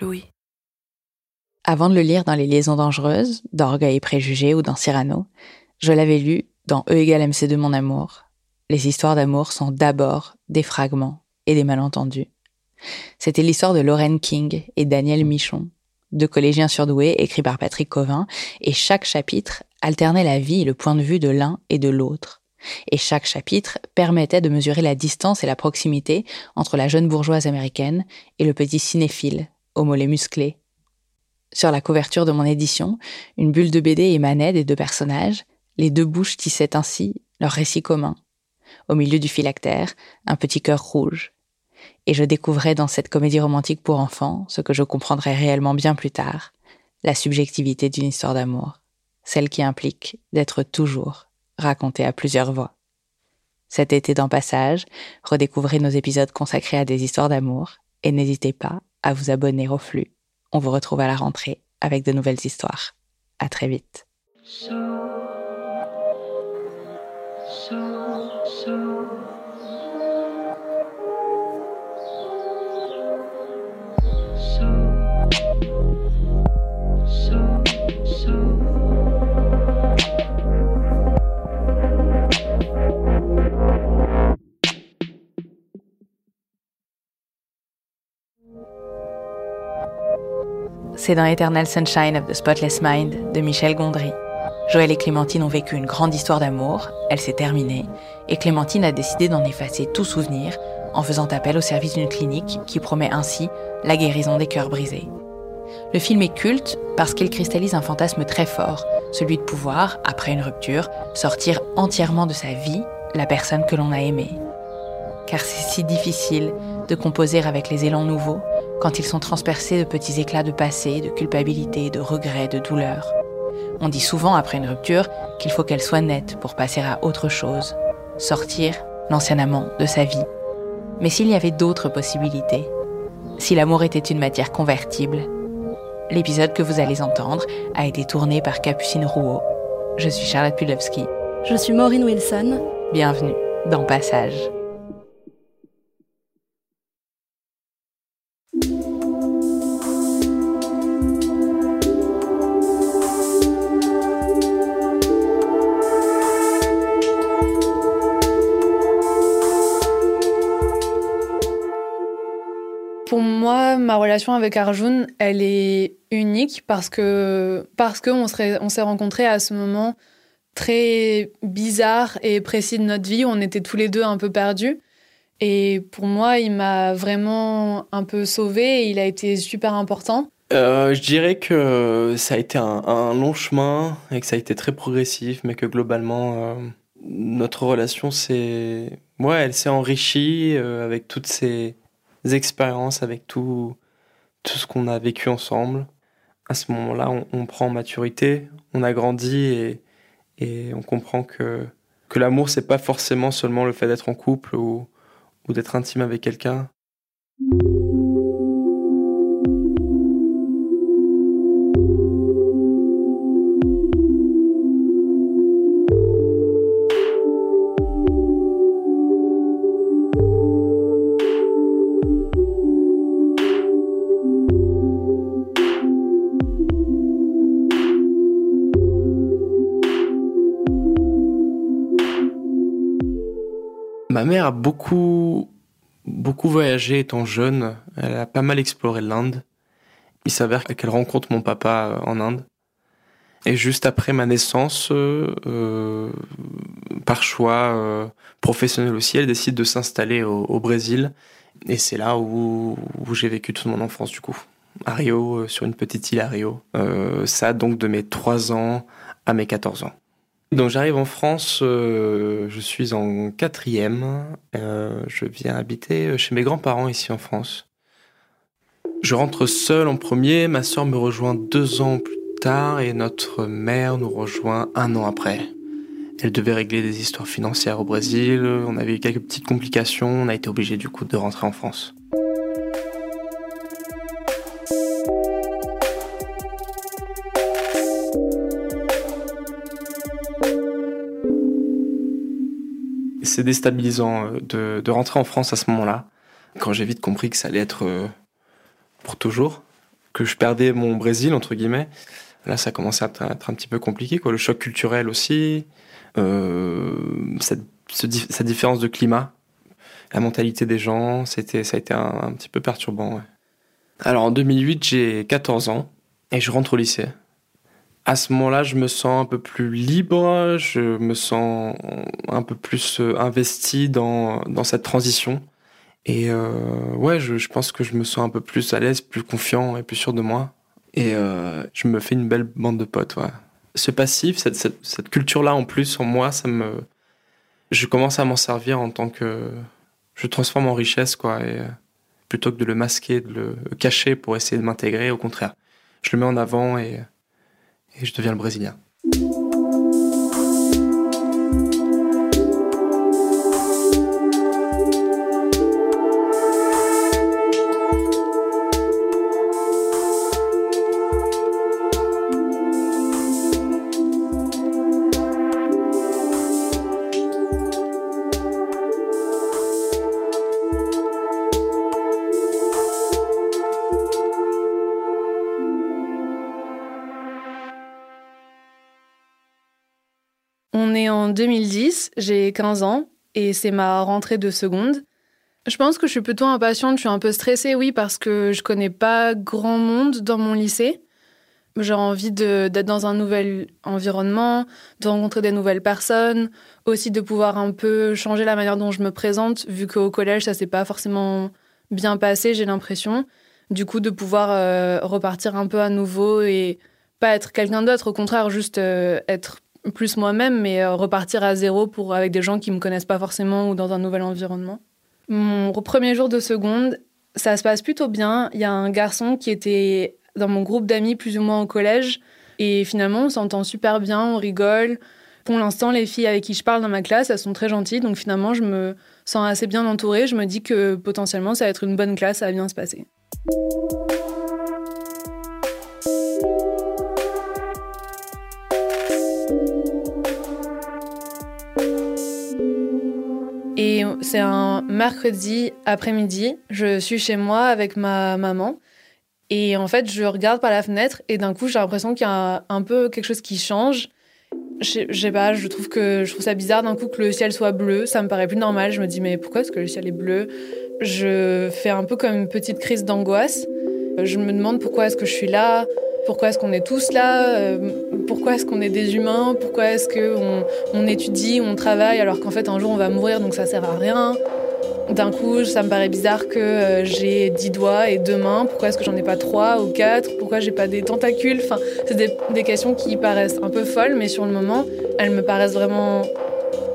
Louis. Avant de le lire dans Les Liaisons dangereuses, d'Orgueil et Préjugés ou dans Cyrano, je l'avais lu dans E égale MC de mon amour. Les histoires d'amour sont d'abord des fragments et des malentendus. C'était l'histoire de Lorraine King et Daniel Michon, deux collégiens surdoués écrits par Patrick Covin, et chaque chapitre alternait la vie et le point de vue de l'un et de l'autre. Et chaque chapitre permettait de mesurer la distance et la proximité entre la jeune bourgeoise américaine et le petit cinéphile, au mollet musclé. Sur la couverture de mon édition, une bulle de BD émanait des deux personnages, les deux bouches tissaient ainsi leur récit commun. Au milieu du phylactère, un petit cœur rouge. Et je découvrais dans cette comédie romantique pour enfants ce que je comprendrai réellement bien plus tard, la subjectivité d'une histoire d'amour, celle qui implique d'être toujours raconté à plusieurs voix. Cet été dans Passage, redécouvrez nos épisodes consacrés à des histoires d'amour et n'hésitez pas à vous abonner au flux. On vous retrouve à la rentrée avec de nouvelles histoires. À très vite. C'est dans Eternal Sunshine of the Spotless Mind de Michel Gondry. Joël et Clémentine ont vécu une grande histoire d'amour, elle s'est terminée, et Clémentine a décidé d'en effacer tout souvenir en faisant appel au service d'une clinique qui promet ainsi la guérison des cœurs brisés. Le film est culte parce qu'il cristallise un fantasme très fort, celui de pouvoir, après une rupture, sortir entièrement de sa vie la personne que l'on a aimée. Car c'est si difficile de composer avec les élans nouveaux quand ils sont transpercés de petits éclats de passé, de culpabilité, de regret, de douleur. On dit souvent après une rupture qu'il faut qu'elle soit nette pour passer à autre chose, sortir l'ancien amant de sa vie. Mais s'il y avait d'autres possibilités, si l'amour était une matière convertible, l'épisode que vous allez entendre a été tourné par Capucine Rouault. Je suis Charlotte Pudlowski. Je suis Maureen Wilson. Bienvenue dans Passage. Relation avec Arjun, elle est unique parce que parce on s'est rencontrés à ce moment très bizarre et précis de notre vie. On était tous les deux un peu perdus. Et pour moi, il m'a vraiment un peu sauvé et il a été super important. Euh, je dirais que ça a été un, long chemin et que ça a été très progressif, mais que globalement, euh, notre relation s'est, ouais, elle s'est enrichie euh, avec toutes ces expériences, avec tout, tout ce qu'on a vécu ensemble. À ce moment-là, on, prend maturité, on a grandi et, et on comprend que, que l'amour, c'est pas forcément seulement le fait d'être en couple ou, ou d'être intime avec quelqu'un. Ma mère a beaucoup, beaucoup voyagé étant jeune. Elle a pas mal exploré l'Inde. Il s'avère qu'elle rencontre mon papa en Inde. Et juste après ma naissance, euh, euh, par choix euh, professionnel aussi, elle décide de s'installer au, Brésil. Et c'est là où, j'ai vécu toute mon enfance du coup. À Rio, sur une petite île à Rio. ça donc de mes 3 ans à mes 14 ans. Donc j'arrive en France, je suis en quatrième. je viens habiter chez mes grands-parents ici en France. Je rentre seul en premier, ma soeur me rejoint deux ans plus tard et notre mère nous rejoint un an après. Elle devait régler des histoires financières au Brésil, on avait eu quelques petites complications, on a été obligé du coup de rentrer en France. C'est déstabilisant euh, de, rentrer en France à ce moment-là, quand j'ai vite compris que ça allait être euh, pour toujours, que je perdais mon Brésil, entre guillemets. Là, ça commençait à être, un petit peu compliqué. Quoi. Le choc culturel aussi, euh, cette, différence de climat, la mentalité des gens, c'était, ça a été un, petit peu perturbant. Alors en 2008, j'ai 14 ans et je rentre au lycée. À ce moment-là, je me sens un peu plus libre, je me sens un peu plus euh, investi dans, dans cette transition. Et euh, ouais, je, pense que je me sens un peu plus à l'aise, plus confiant et plus sûr de moi. Et euh, je me fais une belle bande de potes. Ouais. Ce passif, cette, cette, cette culture-là en plus, en moi, ça me. Je commence à m'en servir en tant que. Je transforme en richesse, quoi. Et plutôt que de le masquer, de le cacher pour essayer de m'intégrer, au contraire, je le mets en avant et, et je deviens le Brésilien. En 2010, j'ai 15 ans et c'est ma rentrée de seconde. Je pense que je suis plutôt impatiente, je suis un peu stressée, oui, parce que je connais pas grand monde dans mon lycée. J'ai envie d'être dans un nouvel environnement, de rencontrer des nouvelles personnes, aussi de pouvoir un peu changer la manière dont je me présente, vu qu'au collège, ça s'est pas forcément bien passé, j'ai l'impression. Du coup, de pouvoir euh, repartir un peu à nouveau et pas être quelqu'un d'autre, au contraire, juste euh, être plus moi-même, mais euh, repartir à zéro pour, avec des gens qui me connaissent pas forcément ou dans un nouvel environnement. Mon premier jour de seconde, ça se passe plutôt bien. Il y a un garçon qui était dans mon groupe d'amis plus ou moins au collège. Et finalement, on s'entend super bien, on rigole. Pour l'instant, les filles avec qui je parle dans ma classe, elles sont très gentilles. Donc finalement, je me sens assez bien entourée. Je me dis que potentiellement, ça va être une bonne classe, ça va bien se passer. C'est un mercredi après-midi, je suis chez moi avec ma maman. Et en fait, je regarde par la fenêtre et d'un coup, j'ai l'impression qu'il y a un peu quelque chose qui change. Je sais pas, je trouve que je trouve ça bizarre d'un coup que le ciel soit bleu. Ça me paraît plus normal. Je me dis mais pourquoi est-ce que le ciel est bleu? Je fais un peu comme une petite crise d'angoisse. Je me demande pourquoi est-ce que je suis là? Pourquoi est-ce qu'on est tous là euh, Pourquoi est-ce qu'on est des humains Pourquoi est-ce qu'on on étudie, on travaille alors qu'en fait un jour on va mourir donc ça sert à rien d'un coup, ça me paraît bizarre que euh, j'ai dix doigts et deux mains. Pourquoi est-ce que j'en ai pas trois ou quatre? Pourquoi j'ai pas des tentacules? Enfin, c'est des, questions qui paraissent un peu folles, mais sur le moment, elles me paraissent vraiment.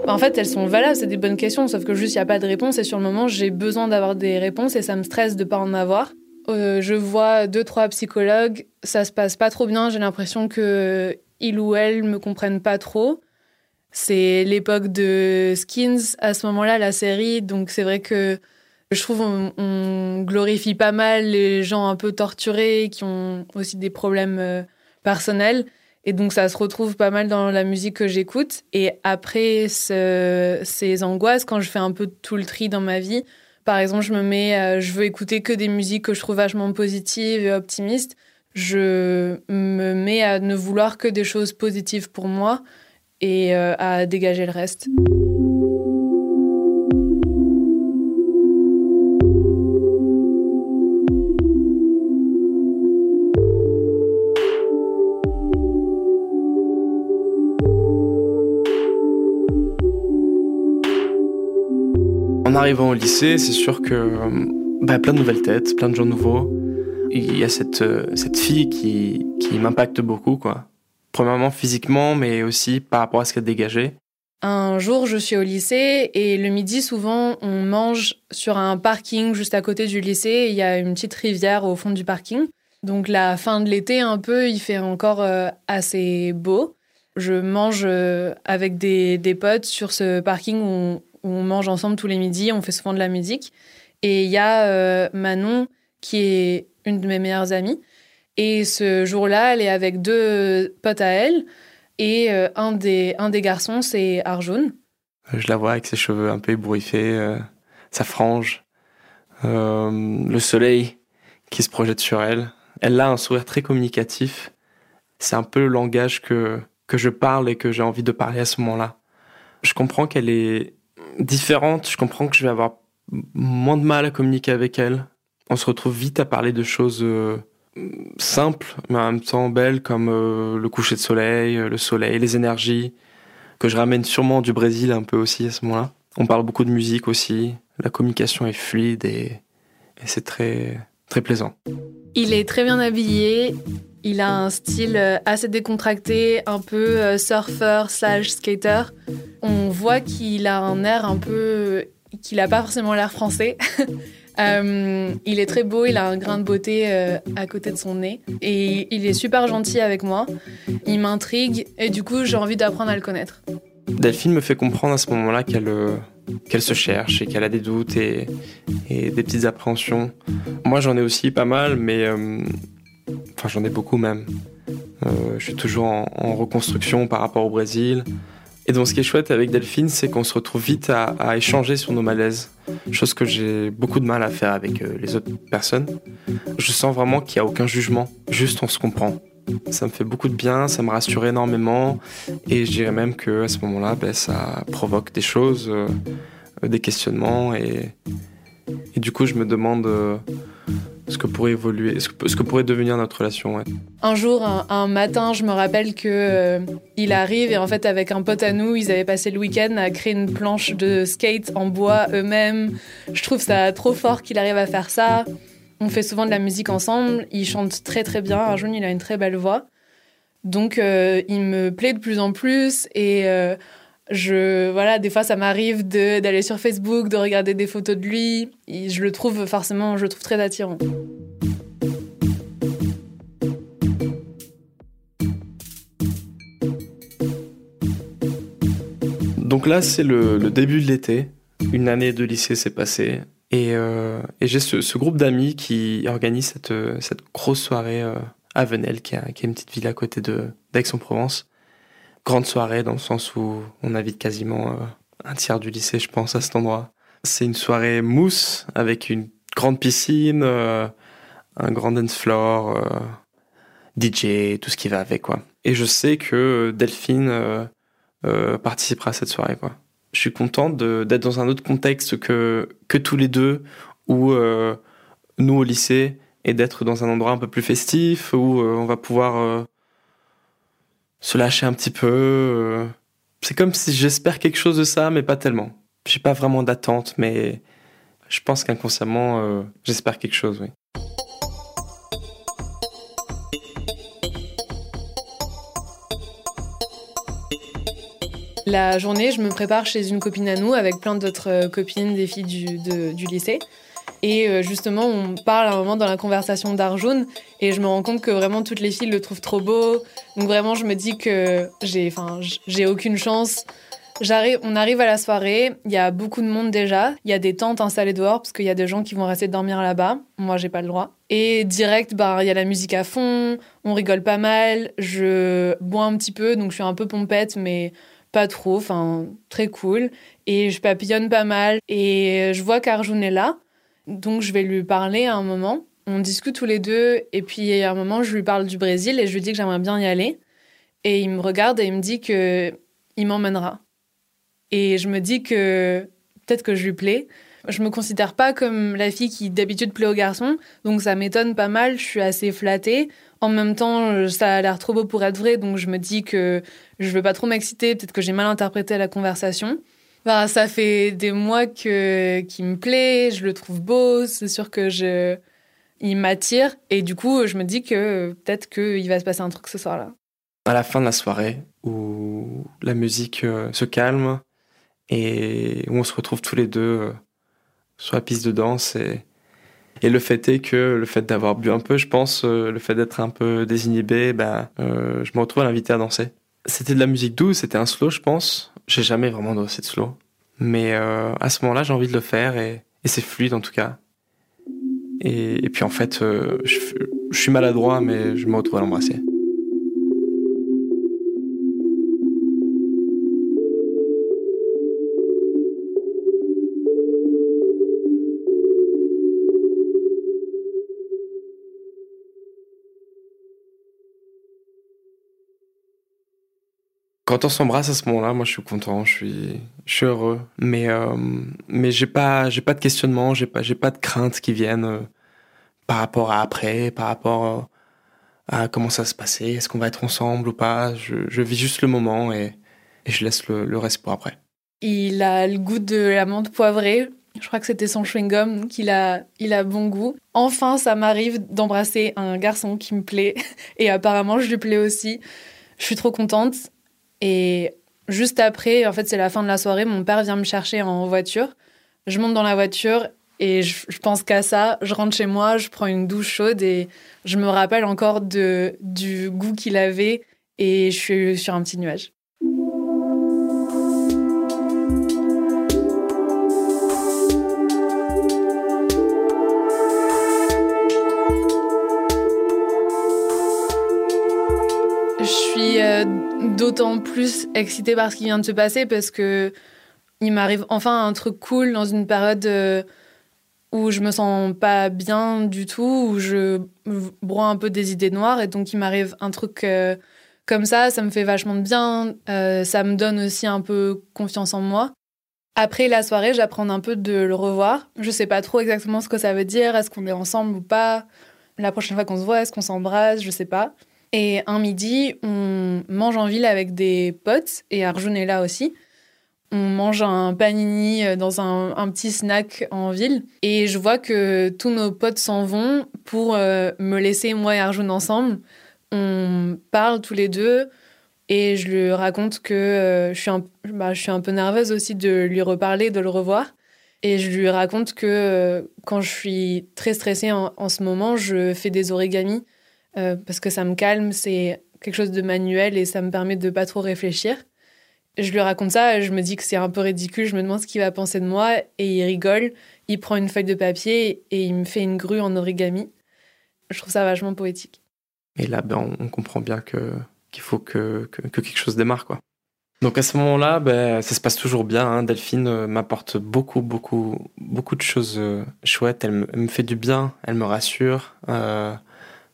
En fait, elles sont valables, c'est des bonnes questions, sauf que juste il n'y a pas de réponse et sur le moment, j'ai besoin d'avoir des réponses et ça me stresse de pas en avoir. Euh, je vois deux, trois psychologues, ça se passe pas trop bien, j'ai l'impression que il ou elle me comprennent pas trop. C'est l'époque de Skins à ce moment-là, la série, donc c'est vrai que je trouve on, glorifie pas mal les gens un peu torturés qui ont aussi des problèmes euh, personnels. Et donc ça se retrouve pas mal dans la musique que j'écoute. Et après ces angoisses, quand je fais un peu tout le tri dans ma vie, par exemple, je me mets, euh, je veux écouter que des musiques que je trouve vachement positives et optimistes. Je me mets à ne vouloir que des choses positives pour moi et euh, à dégager le reste. En arrivant au lycée, c'est sûr que bah, plein de nouvelles têtes, plein de gens nouveaux. Il y a cette, cette fille qui, qui m'impacte beaucoup, quoi. Premièrement physiquement, mais aussi par rapport à ce qu'elle dégageait. Un jour, je suis au lycée et le midi, souvent, on mange sur un parking juste à côté du lycée. Il y a une petite rivière au fond du parking. Donc la fin de l'été, un peu, il fait encore euh, assez beau. Je mange euh, avec des, des, potes sur ce parking où mange ensemble tous les midis. On fait souvent de la musique. Et il y a euh, Manon, qui est une de mes meilleures amies. Et ce jour-là, elle est avec deux potes à elle. Et euh, un, des, un des garçons, c'est Arjun. Je la vois avec ses cheveux un peu ébouriffés, euh, sa frange, le soleil qui se projette sur elle. Elle a un sourire très communicatif. C'est un peu le langage que, que je parle et que j'ai envie de parler à ce moment-là. Je comprends qu'elle est différente, je comprends que je vais avoir moins de mal à communiquer avec elle. On se retrouve vite à parler de choses simple, mais en même temps belle, comme euh, le coucher de soleil, euh, le soleil, les énergies, que je ramène sûrement du Brésil un peu aussi à ce moment-là. On parle beaucoup de musique aussi, la communication est fluide et, c'est très, très plaisant. Il est très bien habillé, il a un style euh, assez décontracté, un peu surfeur slash skater. On voit qu'il a un air un peu... qu'il n'a pas forcément l'air français. Euh, il est très beau, il a un grain de beauté euh, à côté de son nez et il est super gentil avec moi. Il m'intrigue et du coup j'ai envie d'apprendre à le connaître. Delphine me fait comprendre à ce moment-là qu'elle euh, qu'elle se cherche et qu'elle a des doutes et, des petites appréhensions. Moi j'en ai aussi pas mal, mais enfin j'en ai beaucoup même. je suis toujours en, reconstruction par rapport au Brésil. Et donc ce qui est chouette avec Delphine, c'est qu'on se retrouve vite à, échanger sur nos malaises, chose que j'ai beaucoup de mal à faire avec euh, les autres personnes. Je sens vraiment qu'il n'y a aucun jugement, juste on se comprend. Ça me fait beaucoup de bien, ça me rassure énormément, et je dirais même que à ce moment-là, ben, ça provoque des choses, euh, des questionnements, et, du coup je me demande... Ce que pourrait évoluer, ce que, ce que pourrait devenir notre relation. Un jour, un, matin, je me rappelle que euh, il arrive et en fait avec un pote à nous, ils avaient passé le week-end à créer une planche de skate en bois eux-mêmes. Je trouve ça trop fort qu'il arrive à faire ça. On fait souvent de la musique ensemble. Il chante très très bien. Arjun, il a une très belle voix. Donc euh, il me plaît de plus en plus et euh, je voilà des fois ça m'arrive d'aller sur Facebook de regarder des photos de lui. Je le trouve forcément je trouve très attirant. Donc là c'est le, début de l'été. Une année de lycée s'est passée. Et, euh, j'ai ce, groupe d'amis qui organise cette, cette grosse soirée euh, à Venelle qui, est une petite ville à côté d'Aix-en-Provence grande soirée dans le sens où on invite quasiment euh, un tiers du lycée, je pense, à cet endroit. C'est une soirée mousse avec une grande piscine, euh, un grand dance floor, euh, DJ, tout ce qui va avec quoi. Et je sais que Delphine participera à cette soirée quoi. Je suis contente d'être dans un autre contexte que que tous les deux où nous au lycée et d'être dans un endroit un peu plus festif où on va pouvoir se lâcher un petit peu. Euh. C'est comme si j'espère quelque chose de ça, mais pas tellement. J'ai pas vraiment d'attente, mais je pense qu'inconsciemment, euh, j'espère quelque chose, oui. La journée, je me prépare chez une copine à nous avec plein d'autres euh, copines des filles du, du lycée. Et euh, justement, on parle à un moment dans la conversation d'Arjun et je me rends compte que vraiment toutes les filles le trouvent trop beau. Donc vraiment, je me dis que j'ai, enfin, j'ai aucune chance. On arrive à la soirée, il y a beaucoup de monde déjà, il y a des tentes installées dehors parce qu'il y a des gens qui vont rester dormir là-bas. Moi, j'ai pas le droit. Et direct, bah, il y a la musique à fond, on rigole pas mal, je bois un petit peu, donc je suis un peu pompette, mais pas trop, enfin, très cool. Et je papillonne pas mal. Et je vois qu'Arjun est là. Donc je vais lui parler à un moment. On discute tous les deux et puis à un moment je lui parle du Brésil et je lui dis que j'aimerais bien y aller. Et il me regarde et il me dit que il m'emmènera. Et je me dis que peut-être que je lui plais. Je me considère pas comme la fille qui d'habitude plaît aux garçons, donc ça m'étonne pas mal. Je suis assez flattée. En même temps, ça a l'air trop beau pour être vrai, donc je me dis que je veux pas trop m'exciter. Peut-être que j'ai mal interprété la conversation. Bah, ça fait des mois que qu'il me plaît, je le trouve beau, c'est sûr que je il m'attire et du coup, je me dis que peut-être qu'il va se passer un truc ce soir-là. À la fin de la soirée où la musique euh, se calme et où on se retrouve tous les deux euh, sur la piste de danse et et le fait est que le fait d'avoir bu un peu, je pense, euh, le fait d'être un peu désinhibé, ben, je me retrouve à l'inviter à danser. C'était de la musique douce, c'était un slow, je pense. J'ai jamais vraiment dansé de slow. Mais euh, à ce moment-là, j'ai envie de le faire et, c'est fluide en tout cas. Et, puis en fait, euh, je, je, suis maladroit, mais je me retrouve à l'embrasser. Quand on s'embrasse à ce moment-là, moi je suis content, je suis, heureux. Mais euh, mais j'ai pas j'ai pas de questionnement, j'ai pas j'ai pas de craintes qui viennent euh, par rapport à après, par rapport euh, à comment ça se passer, est-ce qu'on va être ensemble ou pas. Je, vis juste le moment et, je laisse le, reste pour après. Il a le goût de la menthe poivrée. Je crois que c'était son chewing-gum, donc il a, il a bon goût. Enfin, ça m'arrive d'embrasser un garçon qui me plaît et apparemment je lui plais aussi. Je suis trop contente. Et juste après, en fait, c'est la fin de la soirée, mon père vient me chercher en voiture. Je monte dans la voiture et je, pense qu'à ça. Je rentre chez moi, je prends une douche chaude et je me rappelle encore de, du goût qu'il avait et je suis sur un petit nuage. D'autant plus excitée par ce qui vient de se passer parce que il m'arrive enfin un truc cool dans une période euh, où je me sens pas bien du tout, où je broie un peu des idées noires et donc il m'arrive un truc euh, comme ça, ça me fait vachement de bien, euh, ça me donne aussi un peu confiance en moi. Après la soirée, j'apprends un peu de le revoir. Je sais pas trop exactement ce que ça veut dire, est-ce qu'on est ensemble ou pas. La prochaine fois qu'on se voit, est-ce qu'on s'embrasse, je sais pas. Et un midi, on mange en ville avec des potes, et Arjun est là aussi. On mange un panini euh, dans un, petit snack en ville. Et je vois que tous nos potes s'en vont pour euh, me laisser, moi et Arjun, ensemble. On parle tous les deux. Et je lui raconte que euh, je, suis un, bah, je suis un peu nerveuse aussi de lui reparler, de le revoir. Et je lui raconte que quand je suis très stressée en, en, ce moment, je fais des origamis euh, parce que ça me calme, c'est quelque chose de manuel et ça me permet de pas trop réfléchir. Je lui raconte ça, je me dis que c'est un peu ridicule, je me demande ce qu'il va penser de moi et il rigole, il prend une feuille de papier et il me fait une grue en origami. Je trouve ça vachement poétique. Et là, ben, on comprend bien que qu'il faut que, que, quelque chose démarre, quoi. Donc à ce moment-là, ben, ça se passe toujours bien. Hein. Delphine euh, m'apporte beaucoup, beaucoup, beaucoup de choses euh, chouettes. Elle me, fait du bien, elle me rassure.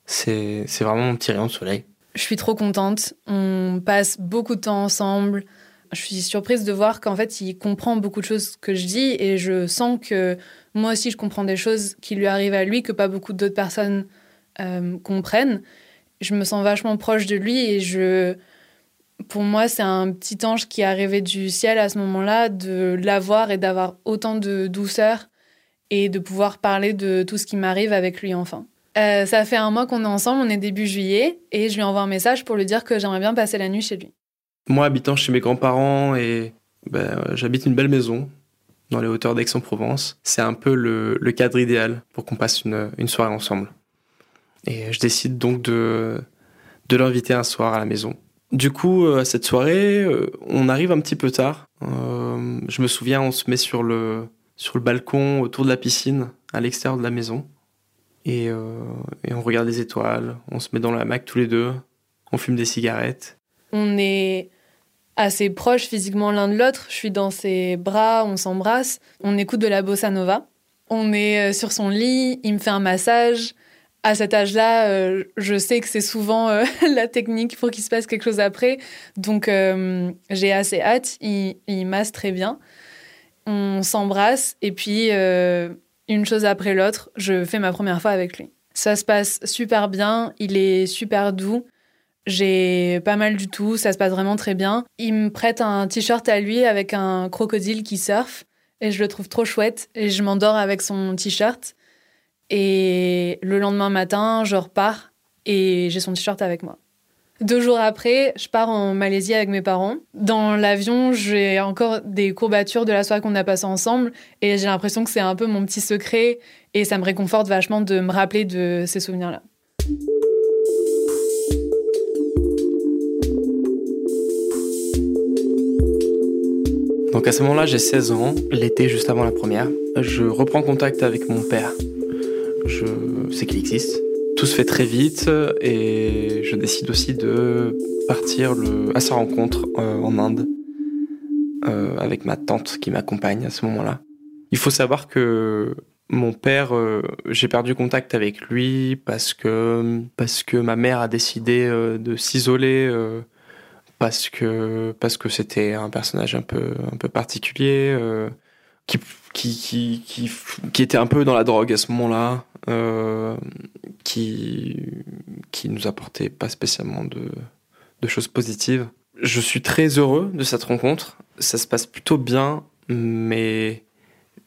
C'est vraiment mon petit rayon de soleil. Je suis trop contente. On passe beaucoup de temps ensemble. Je suis surprise de voir qu'en fait, il comprend beaucoup de choses que je dis et je sens que moi aussi, je comprends des choses qui lui arrivent à lui que pas beaucoup d'autres personnes euh, comprennent. Je me sens vachement proche de lui et je, pour moi, c'est un petit ange qui est arrivé du ciel à ce moment-là, de l'avoir et d'avoir autant de douceur et de pouvoir parler de tout ce qui m'arrive avec lui enfin. Euh, ça fait un mois qu'on est ensemble, on est début juillet, et je lui envoie un message pour lui dire que j'aimerais bien passer la nuit chez lui. Moi, habitant chez mes grands-parents, et ben, j'habite une belle maison dans les hauteurs d'Aix-en-Provence, c'est un peu le, cadre idéal pour qu'on passe une, soirée ensemble. Et je décide donc de, l'inviter un soir à la maison. Du coup, à euh, cette soirée, euh, on arrive un petit peu tard. je me souviens, on se met sur le balcon autour de la piscine, à l'extérieur de la maison. Euh, et, on regarde les étoiles, on se met dans la hamac tous les deux, on fume des cigarettes. On est assez proches physiquement l'un de l'autre. Je suis dans ses bras, on s'embrasse, on écoute de la bossa nova. On est euh, sur son lit, il me fait un massage. À cet âge-là, euh, je sais que c'est souvent la technique pour qu'il se passe quelque chose après. Donc j'ai assez hâte, il, masse très bien. On s'embrasse et puis une chose après l'autre, je fais ma première fois avec lui. Ça se passe super bien, il est super doux. J'ai pas mal du tout, ça se passe vraiment très bien. Il me prête un t-shirt à lui avec un crocodile qui surfe et je le trouve trop chouette et je m'endors avec son t-shirt. Et le lendemain matin, je repars et j'ai son t-shirt avec moi. Deux jours après, je pars en Malaisie avec mes parents. Dans l'avion, j'ai encore des courbatures de la soirée qu'on a passée ensemble et j'ai l'impression que c'est un peu mon petit secret et ça me réconforte vachement de me rappeler de ces souvenirs-là. Donc à ce moment-là, j'ai 16 ans, l'été juste avant la première. Je reprends contact avec mon père. Je sais qu'il existe tout se fait très vite et je décide aussi de partir à sa rencontre euh, en Inde euh, avec ma tante qui m'accompagne à ce moment-là. Il faut savoir que mon père, euh, j'ai perdu contact avec lui parce que parce que ma mère a décidé de s'isoler parce que parce que c'était un personnage un peu un peu particulier qui, qui, qui, qui, était un peu dans la drogue à ce moment-là, euh, qui, qui nous apportait pas spécialement de, de choses positives. Je suis très heureux de cette rencontre. Ça se passe plutôt bien, mais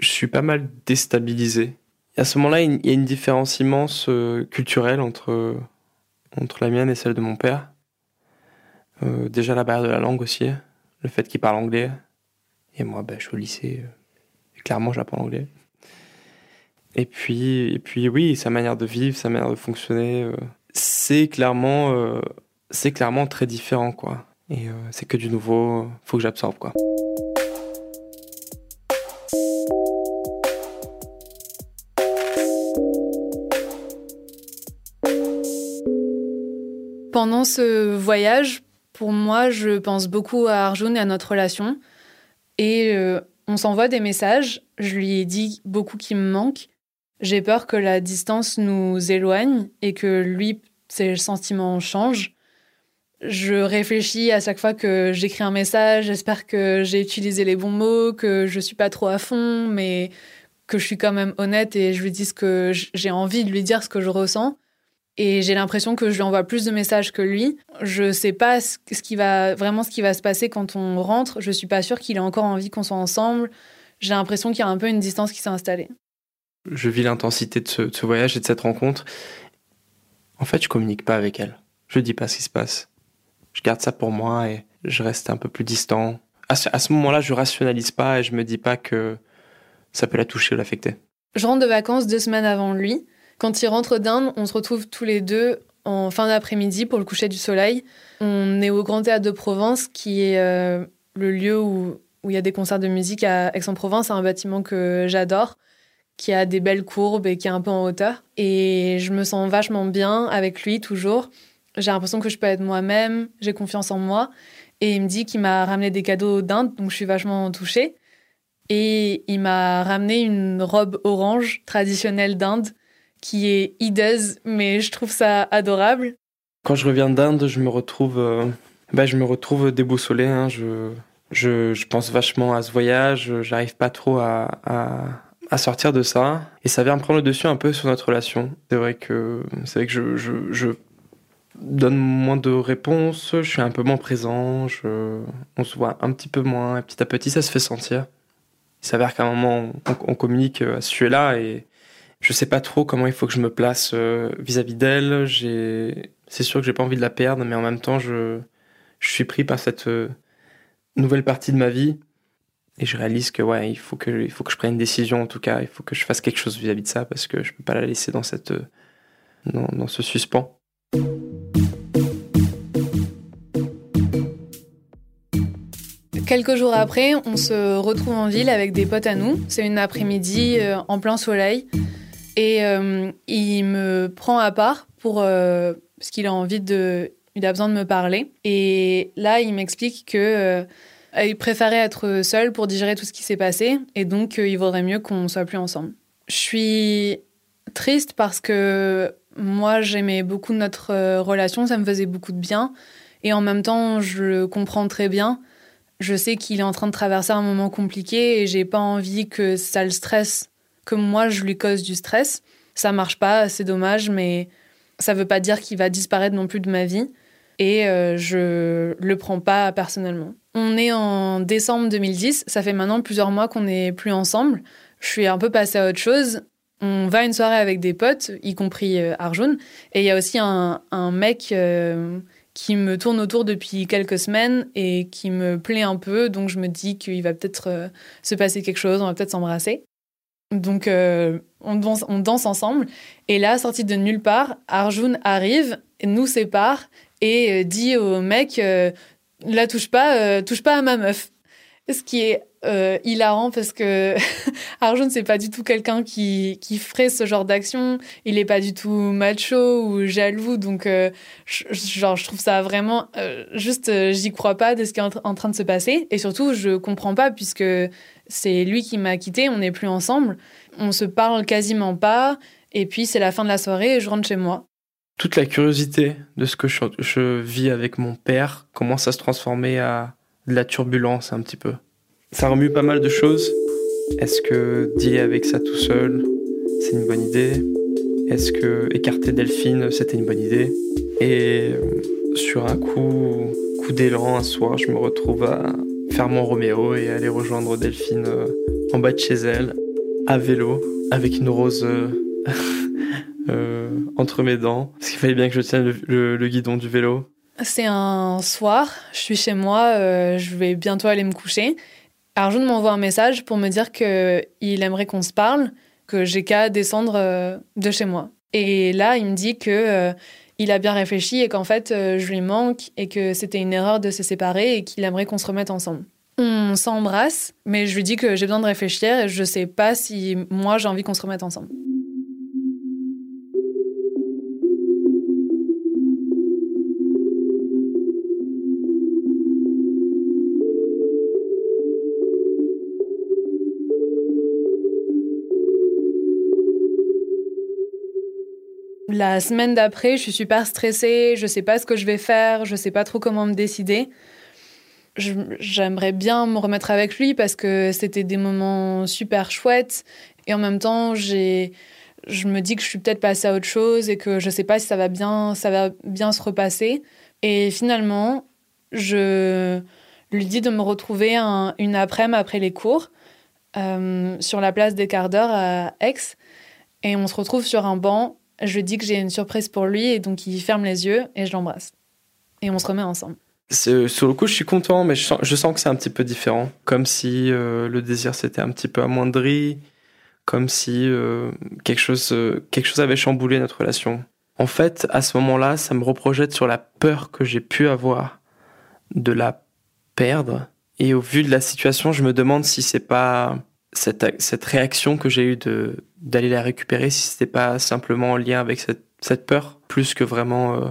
je suis pas mal déstabilisé. à ce moment-là, il y a une différence immense euh, culturelle entre, entre la mienne et celle de mon père. Euh, déjà la barrière de la langue aussi, le fait qu'il parle anglais. Et moi, ben, je suis au lycée clairement, j'apprends l'anglais. Et puis, et puis, oui, sa manière de vivre, sa manière de fonctionner, euh, c'est clairement, euh, clairement très différent, quoi. Et euh, c'est que du nouveau, faut que j'absorbe, quoi. Pendant ce voyage, pour moi, je pense beaucoup à Arjun et à notre relation. Et on s'envoie des messages, je lui ai dit beaucoup qui me manque. J'ai peur que la distance nous éloigne et que lui, ses sentiments changent. Je réfléchis à chaque fois que j'écris un message, j'espère que j'ai utilisé les bons mots, que je suis pas trop à fond, mais que je suis quand même honnête et je lui dis ce que j'ai envie de lui dire, ce que je ressens. Et j'ai l'impression que je lui envoie plus de messages que lui. Je sais pas ce qui va vraiment ce qui va se passer quand on rentre. Je suis pas sûre qu'il ait encore envie qu'on soit ensemble. J'ai l'impression qu'il y a un peu une distance qui s'est installée. Je vis l'intensité de ce, voyage et de cette rencontre. En fait, je communique pas avec elle. Je dis pas ce qui se passe. Je garde ça pour moi et je reste un peu plus distant. À ce, à ce moment-là, je rationalise pas et je me dis pas que ça peut la toucher ou l'affecter. Je rentre de vacances deux semaines avant lui. Quand il rentre d'Inde, on se retrouve tous les deux en fin d'après-midi pour le coucher du soleil. On est au Grand Théâtre de Provence, qui est euh, le lieu où, il y a des concerts de musique à Aix-en-Provence. Un bâtiment que j'adore, qui a des belles courbes et qui est un peu en hauteur. Et je me sens vachement bien avec lui toujours. J'ai l'impression que je peux être moi-même, j'ai confiance en moi. Et il me dit qu'il m'a ramené des cadeaux d'Inde, donc je suis vachement touchée. Et il m'a ramené une robe orange traditionnelle d'Inde qui est hideuse, mais je trouve ça adorable. Quand je reviens d'Inde, je me retrouve, euh, bah, je me retrouve déboussolé. Hein. Je, je, je, pense vachement à ce voyage. J'arrive pas trop à, à, à, sortir de ça, et ça vient prendre le dessus un peu sur notre relation. C'est vrai que c'est vrai que je, je, je, donne moins de réponses. Je suis un peu moins présent. Je, on se voit un petit peu moins. Et petit à petit, ça se fait sentir. Il s'avère qu'à un moment, on, on communique à ce sujet-là et je sais pas trop comment il faut que je me place euh, vis-à-vis d'elle. C'est sûr que j'ai pas envie de la perdre, mais en même temps, je, suis pris par cette euh, nouvelle partie de ma vie et je réalise que ouais, il faut que, il faut que je prenne une décision en tout cas. Il faut que je fasse quelque chose vis-à-vis de ça parce que je peux pas la laisser dans cette, euh, dans, dans ce suspens. Quelques jours après, on se retrouve en ville avec des potes à nous. C'est une après-midi en plein soleil. Et euh, il me prend à part pour euh, parce qu'il a envie de, il a besoin de me parler. Et là, il m'explique que euh, préférait être seul pour digérer tout ce qui s'est passé, et donc il vaudrait mieux qu'on soit plus ensemble. Je suis triste parce que moi, j'aimais beaucoup notre relation, ça me faisait beaucoup de bien, et en même temps, je le comprends très bien. Je sais qu'il est en train de traverser un moment compliqué et j'ai pas envie que ça le stresse que moi je lui cause du stress. Ça marche pas, c'est dommage, mais ça veut pas dire qu'il va disparaître non plus de ma vie. et je le prends pas personnellement. On est en décembre 2010, ça fait maintenant plusieurs mois qu'on n'est plus ensemble. Je suis un peu passée à autre chose. On va à une soirée avec des potes, y compris Arjun, et il y a aussi un, mec qui me tourne autour depuis quelques semaines et qui me plaît un peu. Donc je me dis qu'il va peut-être euh, se passer quelque chose, on va peut-être s'embrasser. Donc euh, on, danse, ensemble. Et là, sorti de nulle part, Arjun arrive, nous sépare et euh, dit au mec, là touche pas, touche pas à ma meuf. Ce qui est euh, hilarant parce que Arjun c'est pas du tout quelqu'un qui, qui ferait ce genre d'action. Il est pas du tout macho ou jaloux. Donc euh, je, genre je trouve ça vraiment euh, juste j'y crois pas de ce qui est en, train de se passer. Et surtout je comprends pas puisque c'est lui qui m'a quitté on n'est plus ensemble. On se parle quasiment pas. Et puis c'est la fin de la soirée et je rentre chez moi. Toute la curiosité de ce que je, je vis avec mon père commence à se transformer à de la turbulence un petit peu ça remue pas mal de choses. Est-ce que dealer avec ça tout seul, c'est une bonne idée? Est-ce que écarter Delphine, c'était une bonne idée? Et euh, sur un coup, coup d'élan, un soir, je me retrouve à faire mon Roméo et aller rejoindre Delphine euh, en bas de chez elle, à vélo, avec une rose euh, entre mes dents, parce qu'il fallait bien que je tienne le, guidon du vélo. C'est un soir, je suis chez moi, je vais bientôt aller me coucher. Arjun m'envoie un message pour me dire qu'il aimerait qu'on se parle, que j'ai qu'à descendre euh, de chez moi. Et là, il me dit que euh, il a bien réfléchi et qu'en fait, euh, je lui manque et que c'était une erreur de se séparer et qu'il aimerait qu'on se remette ensemble. On s'embrasse, mais je lui dis que j'ai besoin de réfléchir et je sais pas si moi j'ai envie qu'on se remette ensemble. La semaine d'après, je suis super stressée, je sais pas ce que je vais faire, je sais pas trop comment me décider. J'aimerais bien me remettre avec lui parce que c'était des moments super chouettes. Et en même temps, j'ai je me dis que je suis peut-être passée à autre chose et que je sais pas si ça va bien ça va bien se repasser. Et finalement, je lui dis de me retrouver une après-midi après les cours euh, sur la place des quarts d'heure à Aix. Et on se retrouve sur un banc je dis que j'ai une surprise pour lui et donc il ferme les yeux et je l'embrasse. Et on se remet ensemble. Sur le coup, je suis content, mais je sens, que c'est un petit peu différent. Comme si euh, le désir s'était un petit peu amoindri, comme si euh, quelque, chose, euh, quelque chose avait chamboulé notre relation. En fait, à ce moment-là, ça me reprojette sur la peur que j'ai pu avoir de la perdre. Et au vu de la situation, je me demande si c'est pas cette, cette réaction que j'ai eue de d'aller la récupérer, si c'était pas simplement en lien avec cette, cette peur, plus que vraiment euh,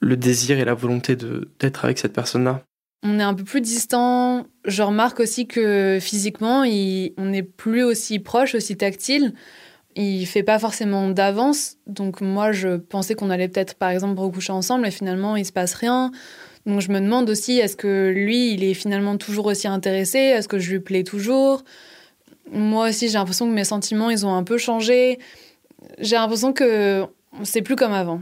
le désir et la volonté d'être avec cette personne-là. On est un peu plus distant. Je remarque aussi que physiquement, on n'est plus aussi proche, aussi tactile. Il fait pas forcément d'avance. Donc moi, je pensais qu'on allait peut-être, par exemple, recoucher ensemble, mais finalement, il se passe rien. Donc je me demande aussi, est-ce que lui, il est finalement toujours aussi intéressé? Est-ce que je lui plais toujours? Moi aussi, j'ai l'impression que mes sentiments, ils ont un peu changé. J'ai l'impression que c'est plus comme avant.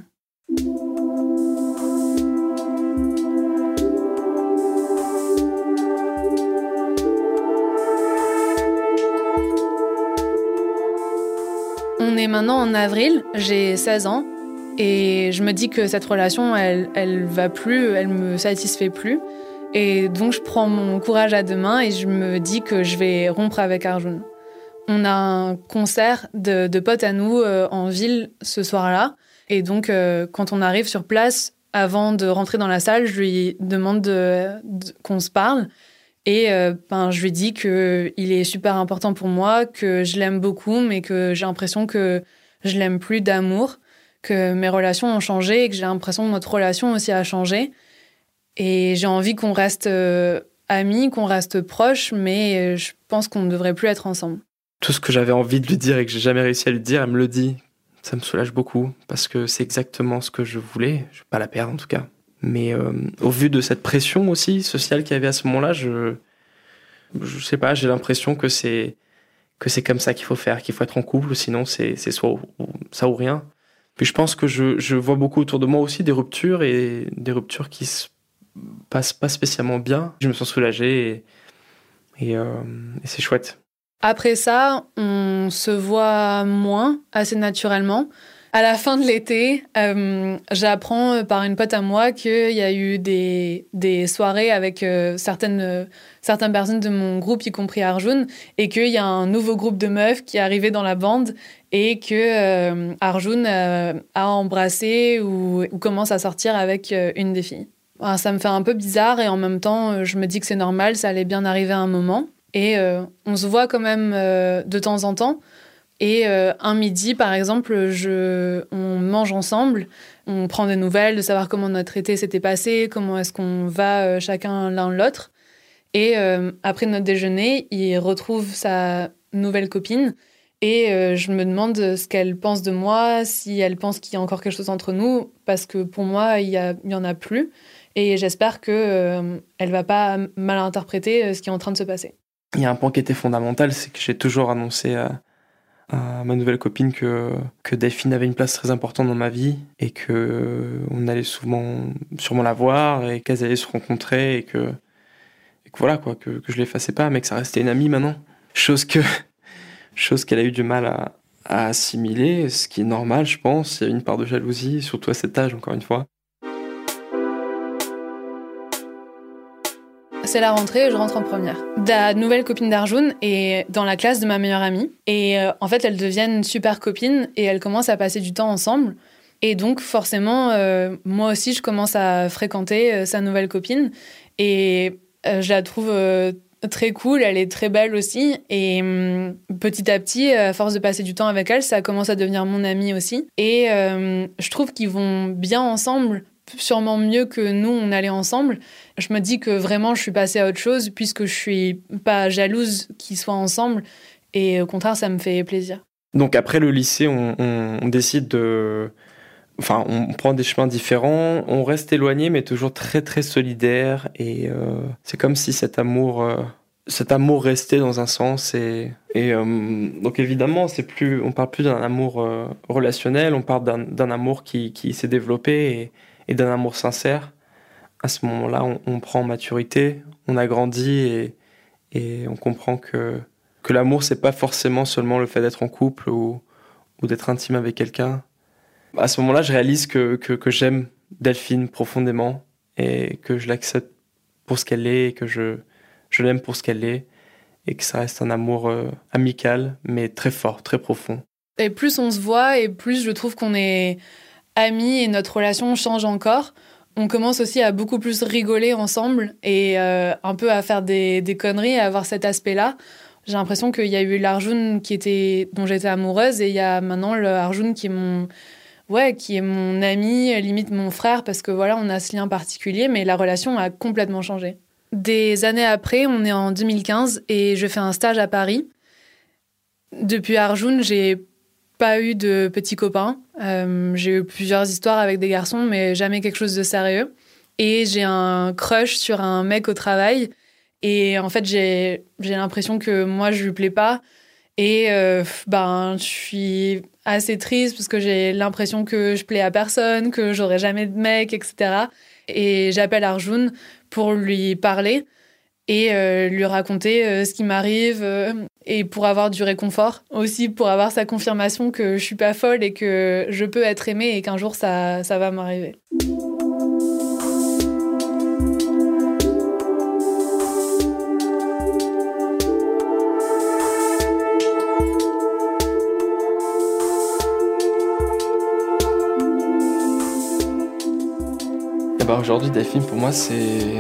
On est maintenant en avril, j'ai 16 ans et je me dis que cette relation, elle, elle va plus, elle me satisfait plus. Et donc je prends mon courage à deux mains et je me dis que je vais rompre avec Arjun. On a un concert de, potes à nous euh, en ville ce soir-là. Et donc euh, quand on arrive sur place, avant de rentrer dans la salle, je lui demande qu'on se parle. Et euh, ben, je lui dis qu'il est super important pour moi, que je l'aime beaucoup, mais que j'ai l'impression que je l'aime plus d'amour, que mes relations ont changé et que j'ai l'impression que notre relation aussi a changé. Et j'ai envie qu'on reste euh, amis, qu'on reste proches, mais je pense qu'on ne devrait plus être ensemble. Tout ce que j'avais envie de lui dire et que j'ai jamais réussi à lui dire, elle me le dit. Ça me soulage beaucoup parce que c'est exactement ce que je voulais. Je vais pas la perdre en tout cas. Mais euh, au vu de cette pression aussi sociale qu'il y avait à ce moment-là, je je sais pas, j'ai l'impression que c'est que c'est comme ça qu'il faut faire, qu'il faut être en couple, sinon c'est c'est soit ça ou rien. Puis je pense que je, je, vois beaucoup autour de moi aussi des ruptures et des ruptures qui se pas spécialement bien. Je me sens soulagé euh, et c'est chouette. Après ça, on se voit moins assez naturellement. À la fin de l'été, euh, j'apprends par une pote à moi qu'il y a eu des, des soirées avec euh, certaines, certaines personnes de mon groupe, y compris Arjun, et qu'il y a un nouveau groupe de meufs qui est arrivé dans la bande et que Arjun a embrassé ou, commence à sortir avec une des filles. Alors, ça me fait un peu bizarre et en même temps, je me dis que c'est normal, ça allait bien arriver à un moment. Et on se voit quand même de temps en temps. Et euh, un midi, par exemple, je, on mange ensemble, on prend des nouvelles de savoir comment notre été s'était passé, comment est-ce qu'on va euh, chacun l'un l'autre. Et euh, après notre déjeuner, il retrouve sa nouvelle copine et euh, je me demande ce qu'elle pense de moi, si elle pense qu'il y a encore quelque chose entre nous, parce que pour moi, il y en a plus. Et j'espère que euh, elle va pas mal interpréter ce qui est en train de se passer. Il y a un point qui était fondamental, c'est que j'ai toujours annoncé à ma nouvelle copine que, que Delphine avait une place très importante dans ma vie et que on allait souvent sûrement la voir et qu'elles allaient se rencontrer et que, voilà quoi que, que je l'effaçais pas mais que ça restait une amie maintenant. Chose que chose qu'elle a eu du mal à, à assimiler ce qui est normal je pense. Il y a une part de jalousie surtout à cet âge encore une fois C'est la rentrée, je rentre en première. La nouvelle copine d'Arjun est dans la classe de ma meilleure amie. Et euh, en fait, elles deviennent super copines et elles commencent à passer du temps ensemble. Et donc, forcément, euh, moi aussi, je commence à fréquenter euh, sa nouvelle copine. Et je la trouve très cool, elle est très belle aussi. Et hum, petit à petit, à force de passer du temps avec elle, ça commence à devenir mon amie aussi. Et je trouve qu'ils vont bien ensemble sûrement mieux que nous, on allait ensemble. Je me dis que vraiment, je suis passée à autre chose puisque je suis pas jalouse qu'ils soient ensemble. Et au contraire, ça me fait plaisir. Donc après le lycée, on, décide de... Enfin, on prend des chemins différents, on reste éloigné, mais toujours très très solidaire. Et euh, c'est comme si cet amour, euh, cet amour restait dans un sens. Et, euh, donc évidemment, c'est plus, on parle plus d'un amour relationnel, on parle d'un amour qui, qui s'est développé et d'un amour sincère. À ce moment-là, on, prend maturité, on a grandi et, on comprend que, que l'amour, c'est pas forcément seulement le fait d'être en couple ou, d'être intime avec quelqu'un. À ce moment-là, je réalise que, que, que j'aime Delphine profondément et que je l'accepte pour ce qu'elle est et que je, je l'aime pour ce qu'elle est et que ça reste un amour euh, amical mais très fort, très profond. Et plus on se voit et plus je trouve qu'on est amis et notre relation change encore. On commence aussi à beaucoup plus rigoler ensemble et euh, un peu à faire des, conneries, à avoir cet aspect-là. J'ai l'impression qu'il y a eu l'Arjun qui était dont j'étais amoureuse et il y a maintenant le Arjun qui est mon ouais qui est mon ami, limite mon frère parce que voilà on a ce lien particulier, mais la relation a complètement changé. Des années après, on est en 2015 et je fais un stage à Paris. Depuis Arjun, j'ai pas eu de petits copains. Euh, j'ai eu plusieurs histoires avec des garçons, mais jamais quelque chose de sérieux. Et j'ai un crush sur un mec au travail. Et en fait, j'ai l'impression que moi, je lui plais pas. Et euh, ben, je suis assez triste parce que j'ai l'impression que je plais à personne, que j'aurai jamais de mec, etc. Et j'appelle Arjun pour lui parler et euh, lui raconter ce qui m'arrive et pour avoir du réconfort aussi pour avoir sa confirmation que je suis pas folle et que je peux être aimée et qu'un jour ça, ça va m'arriver. Bah aujourd'hui, Delphine, pour moi, c'est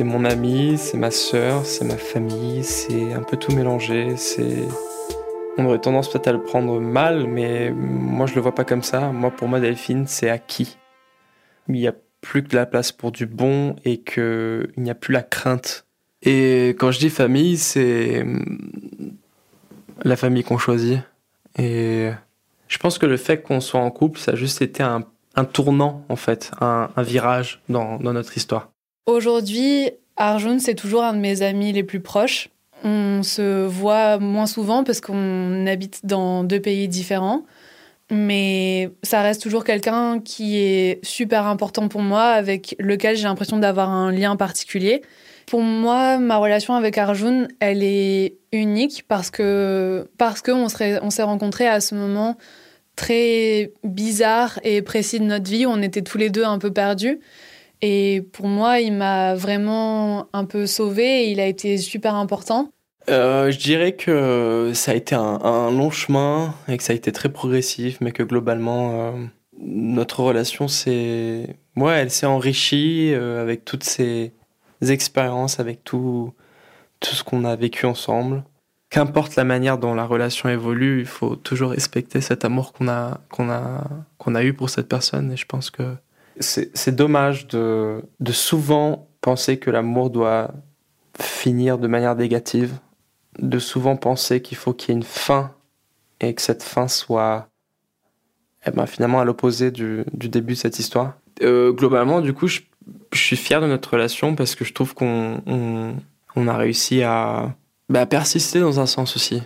c'est mon ami, c'est ma sœur, c'est ma famille, c'est un peu tout mélangé. On aurait tendance peut-être à le prendre mal, mais moi je le vois pas comme ça. Moi, pour moi, Delphine, c'est acquis. Il n'y a plus que de la place pour du bon et que il n'y a plus la crainte. Et quand je dis famille, c'est la famille qu'on choisit. Et je pense que le fait qu'on soit en couple, ça a juste été un tournant, en fait, un, virage dans, notre histoire Aujourd'hui, Arjun, c'est toujours un de mes amis les plus proches. On se voit moins souvent parce qu'on habite dans deux pays différents. mais ça reste toujours quelqu'un qui est super important pour moi, avec lequel j'ai l'impression d'avoir un lien particulier. Pour moi, ma relation avec Arjun, elle est unique parce que parce que on, on s'est rencontrés à ce moment très bizarre et précis de notre vie. Où on était tous les deux un peu perdus. Et pour moi, il m'a vraiment un peu sauvé et il a été super important. Euh, je dirais que ça a été un, long chemin et que ça a été très progressif, mais que globalement, euh, notre relation, c'est, ouais, elle s'est enrichie euh, avec toutes ces expériences, avec tout, tout ce qu'on a vécu ensemble. Qu'importe la manière dont la relation évolue, il faut toujours respecter cet amour qu'on a, qu'on a, qu'on a eu pour cette personne. Et je pense que c'est dommage de, souvent penser que l'amour doit finir de manière négative de souvent penser qu'il faut qu'il y ait une fin et que cette fin soit eh ben, finalement à l'opposé du, début de cette histoire. Euh, globalement, du coup, je, suis fier de notre relation parce que je trouve qu'on on, a réussi à, bah, persister dans un sens aussi,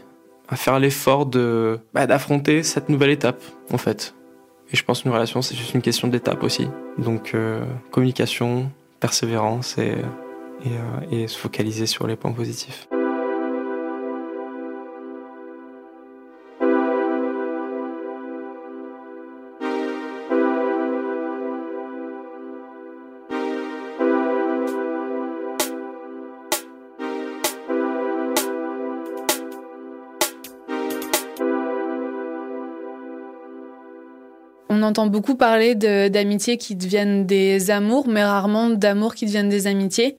à faire l'effort bah, d'affronter cette nouvelle étape en fait. Et je pense qu'une relation, c'est juste une question d'étape aussi. Donc euh, communication, persévérance euh, et se focaliser sur les points positifs. Entend beaucoup parler d'amitiés qui deviennent des amours, mais rarement d'amours qui deviennent des amitiés.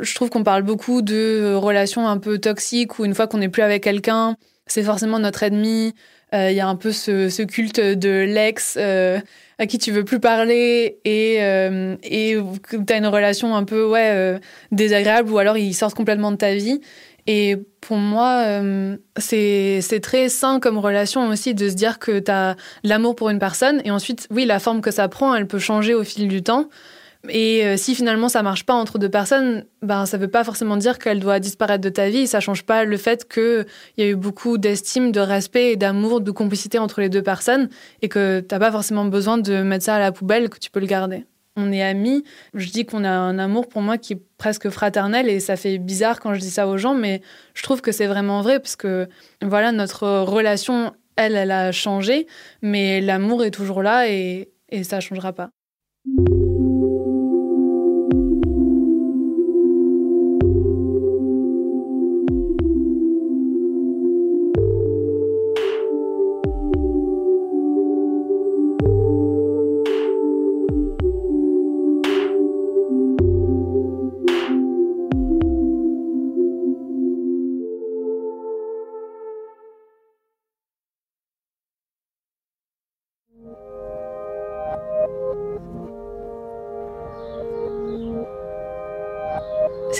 Je trouve qu'on parle beaucoup de relations un peu toxiques où une fois qu'on n'est plus avec quelqu'un, c'est forcément notre ennemi. Euh, il y a un peu ce, culte de l'ex euh, à qui tu veux plus parler et euh, et tu as une relation un peu ouais désagréable ou alors ils sortent complètement de ta vie. Et pour moi, euh, c'est très sain comme relation aussi de se dire que tu as l'amour pour une personne et ensuite, oui, la forme que ça prend, elle peut changer au fil du temps. Et euh, si finalement ça marche pas entre deux personnes, ben ça veut pas forcément dire qu'elle doit disparaître de ta vie. Ça change pas le fait qu'il y a eu beaucoup d'estime, de respect et d'amour, de complicité entre les deux personnes et que t'as pas forcément besoin de mettre ça à la poubelle, que tu peux le garder on est amis. Je dis qu'on a un amour pour moi qui est presque fraternel et ça fait bizarre quand je dis ça aux gens, mais je trouve que c'est vraiment vrai parce que voilà, notre relation, elle, elle a changé, mais l'amour est toujours là et, et ça changera pas.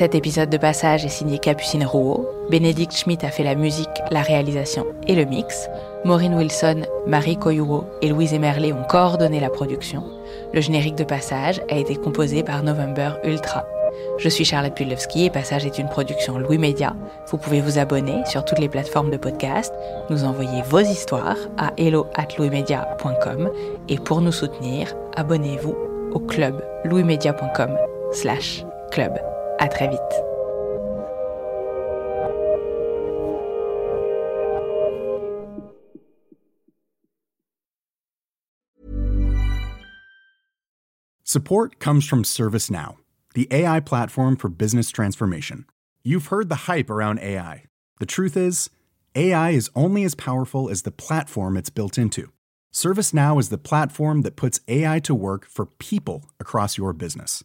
Cet épisode de passage est signé Capucine Rouault. Bénédicte Schmidt a fait la musique, la réalisation et le mix. Maureen Wilson, Marie Koyuro et Louise Emerlé ont coordonné la production. Le générique de passage a été composé par November Ultra. Je suis Charlotte Pudlowski et Passage est une production Louis Média. Vous pouvez vous abonner sur toutes les plateformes de podcast, nous envoyer vos histoires à hello@louismedia.com et pour nous soutenir, abonnez-vous au club louismedia.com slash club. À très vite. Support comes from ServiceNow, the AI platform for business transformation. You've heard the hype around AI. The truth is, AI is only as powerful as the platform it's built into. ServiceNow is the platform that puts AI to work for people across your business